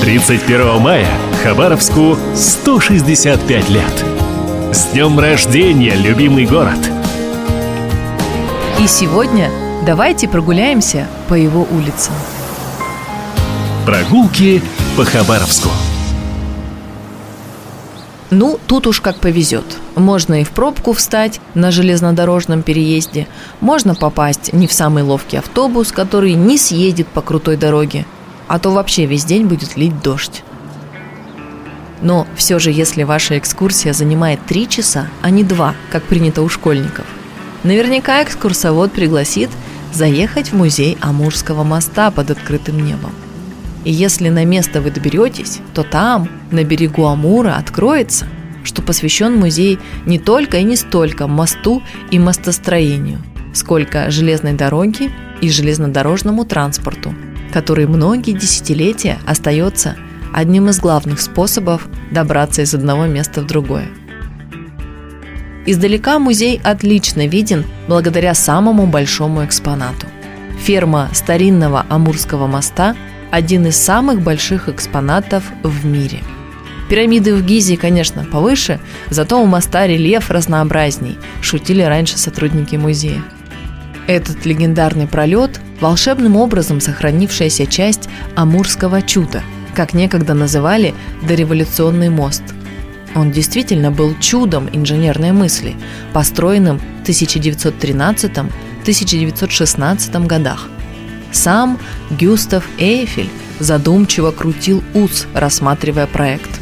31 мая Хабаровску 165 лет. С днем рождения, любимый город! И сегодня давайте прогуляемся по его улицам. Прогулки по Хабаровску. Ну, тут уж как повезет. Можно и в пробку встать на железнодорожном переезде, можно попасть не в самый ловкий автобус, который не съедет по крутой дороге, а то вообще весь день будет лить дождь. Но все же, если ваша экскурсия занимает три часа, а не два, как принято у школьников, наверняка экскурсовод пригласит заехать в музей Амурского моста под открытым небом. И если на место вы доберетесь, то там, на берегу Амура, откроется, что посвящен музей не только и не столько мосту и мостостроению, сколько железной дороге и железнодорожному транспорту, который многие десятилетия остается одним из главных способов добраться из одного места в другое. Издалека музей отлично виден благодаря самому большому экспонату. Ферма старинного Амурского моста – один из самых больших экспонатов в мире. Пирамиды в Гизе, конечно, повыше, зато у моста рельеф разнообразней, шутили раньше сотрудники музея. Этот легендарный пролет – волшебным образом сохранившаяся часть Амурского чуда, как некогда называли дореволюционный мост. Он действительно был чудом инженерной мысли, построенным в 1913-1916 годах. Сам Гюстав Эйфель задумчиво крутил ус, рассматривая проект.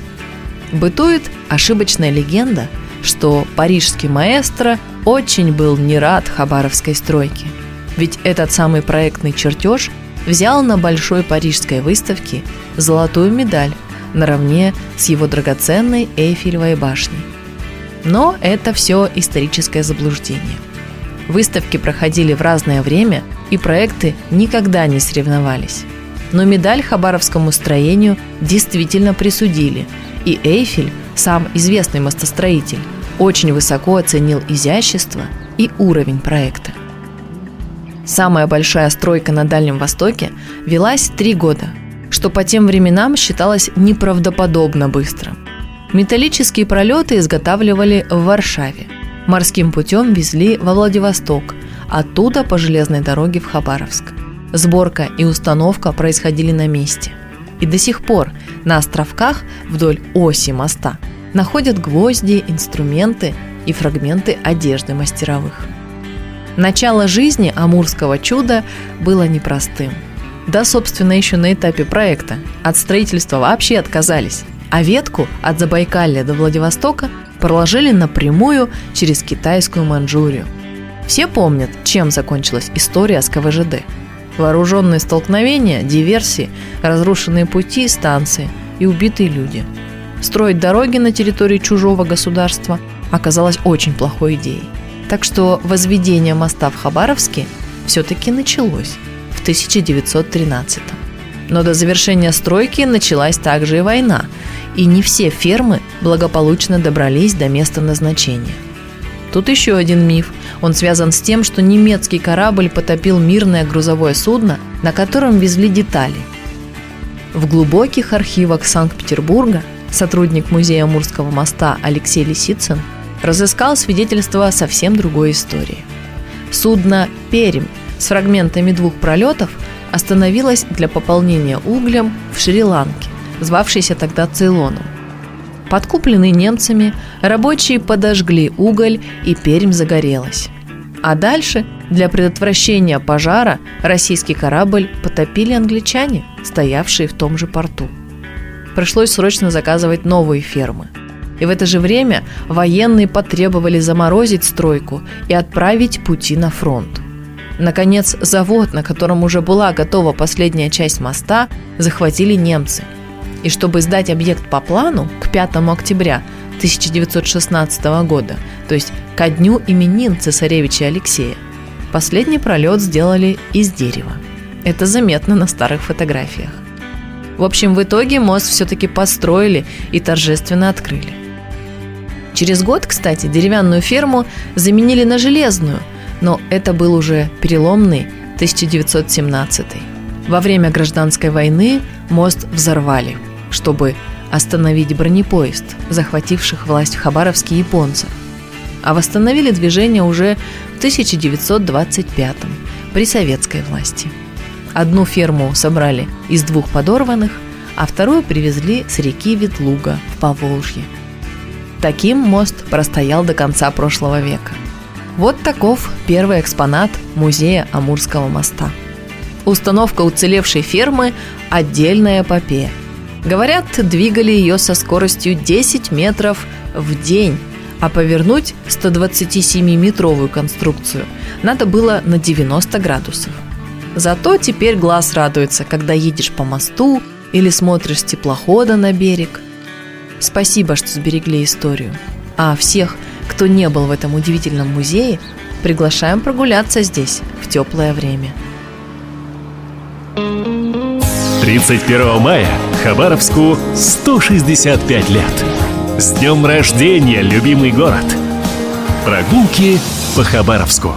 Бытует ошибочная легенда, что парижский маэстро очень был не рад хабаровской стройке. Ведь этот самый проектный чертеж взял на большой парижской выставке золотую медаль наравне с его драгоценной Эйфелевой башней. Но это все историческое заблуждение. Выставки проходили в разное время – и проекты никогда не соревновались. Но медаль хабаровскому строению действительно присудили, и Эйфель, сам известный мостостроитель, очень высоко оценил изящество и уровень проекта. Самая большая стройка на Дальнем Востоке велась три года, что по тем временам считалось неправдоподобно быстро. Металлические пролеты изготавливали в Варшаве, морским путем везли во Владивосток, оттуда по железной дороге в Хабаровск. Сборка и установка происходили на месте. И до сих пор на островках вдоль оси моста находят гвозди, инструменты и фрагменты одежды мастеровых. Начало жизни Амурского чуда было непростым. Да, собственно, еще на этапе проекта. От строительства вообще отказались, а ветку от Забайкалья до Владивостока проложили напрямую через китайскую Манчжурию – все помнят, чем закончилась история с КВЖД. Вооруженные столкновения, диверсии, разрушенные пути, станции и убитые люди. Строить дороги на территории чужого государства оказалось очень плохой идеей. Так что возведение моста в Хабаровске все-таки началось в 1913 -м. Но до завершения стройки началась также и война, и не все фермы благополучно добрались до места назначения. Тут еще один миф. Он связан с тем, что немецкий корабль потопил мирное грузовое судно, на котором везли детали. В глубоких архивах Санкт-Петербурга сотрудник музея Амурского моста Алексей Лисицын разыскал свидетельство совсем другой истории. Судно «Пермь» с фрагментами двух пролетов остановилось для пополнения углем в Шри-Ланке, звавшейся тогда Цейлоном. Подкупленные немцами, рабочие подожгли уголь и Пермь загорелась. А дальше для предотвращения пожара российский корабль потопили англичане, стоявшие в том же порту. Пришлось срочно заказывать новые фермы. И в это же время военные потребовали заморозить стройку и отправить пути на фронт. Наконец, завод, на котором уже была готова последняя часть моста, захватили немцы – и чтобы сдать объект по плану к 5 октября 1916 года, то есть ко дню именин цесаревича Алексея, последний пролет сделали из дерева. Это заметно на старых фотографиях. В общем, в итоге мост все-таки построили и торжественно открыли. Через год, кстати, деревянную ферму заменили на железную, но это был уже переломный 1917 Во время гражданской войны мост взорвали – чтобы остановить бронепоезд, захвативших власть в Хабаровске японцев. А восстановили движение уже в 1925 при советской власти. Одну ферму собрали из двух подорванных, а вторую привезли с реки Ветлуга в Поволжье. Таким мост простоял до конца прошлого века. Вот таков первый экспонат музея Амурского моста. Установка уцелевшей фермы – отдельная эпопея. Говорят, двигали ее со скоростью 10 метров в день, а повернуть 127-метровую конструкцию надо было на 90 градусов. Зато теперь глаз радуется, когда едешь по мосту или смотришь с теплохода на берег. Спасибо, что сберегли историю. А всех, кто не был в этом удивительном музее, приглашаем прогуляться здесь в теплое время. 31 мая Хабаровску 165 лет. С днем рождения, любимый город! Прогулки по Хабаровску.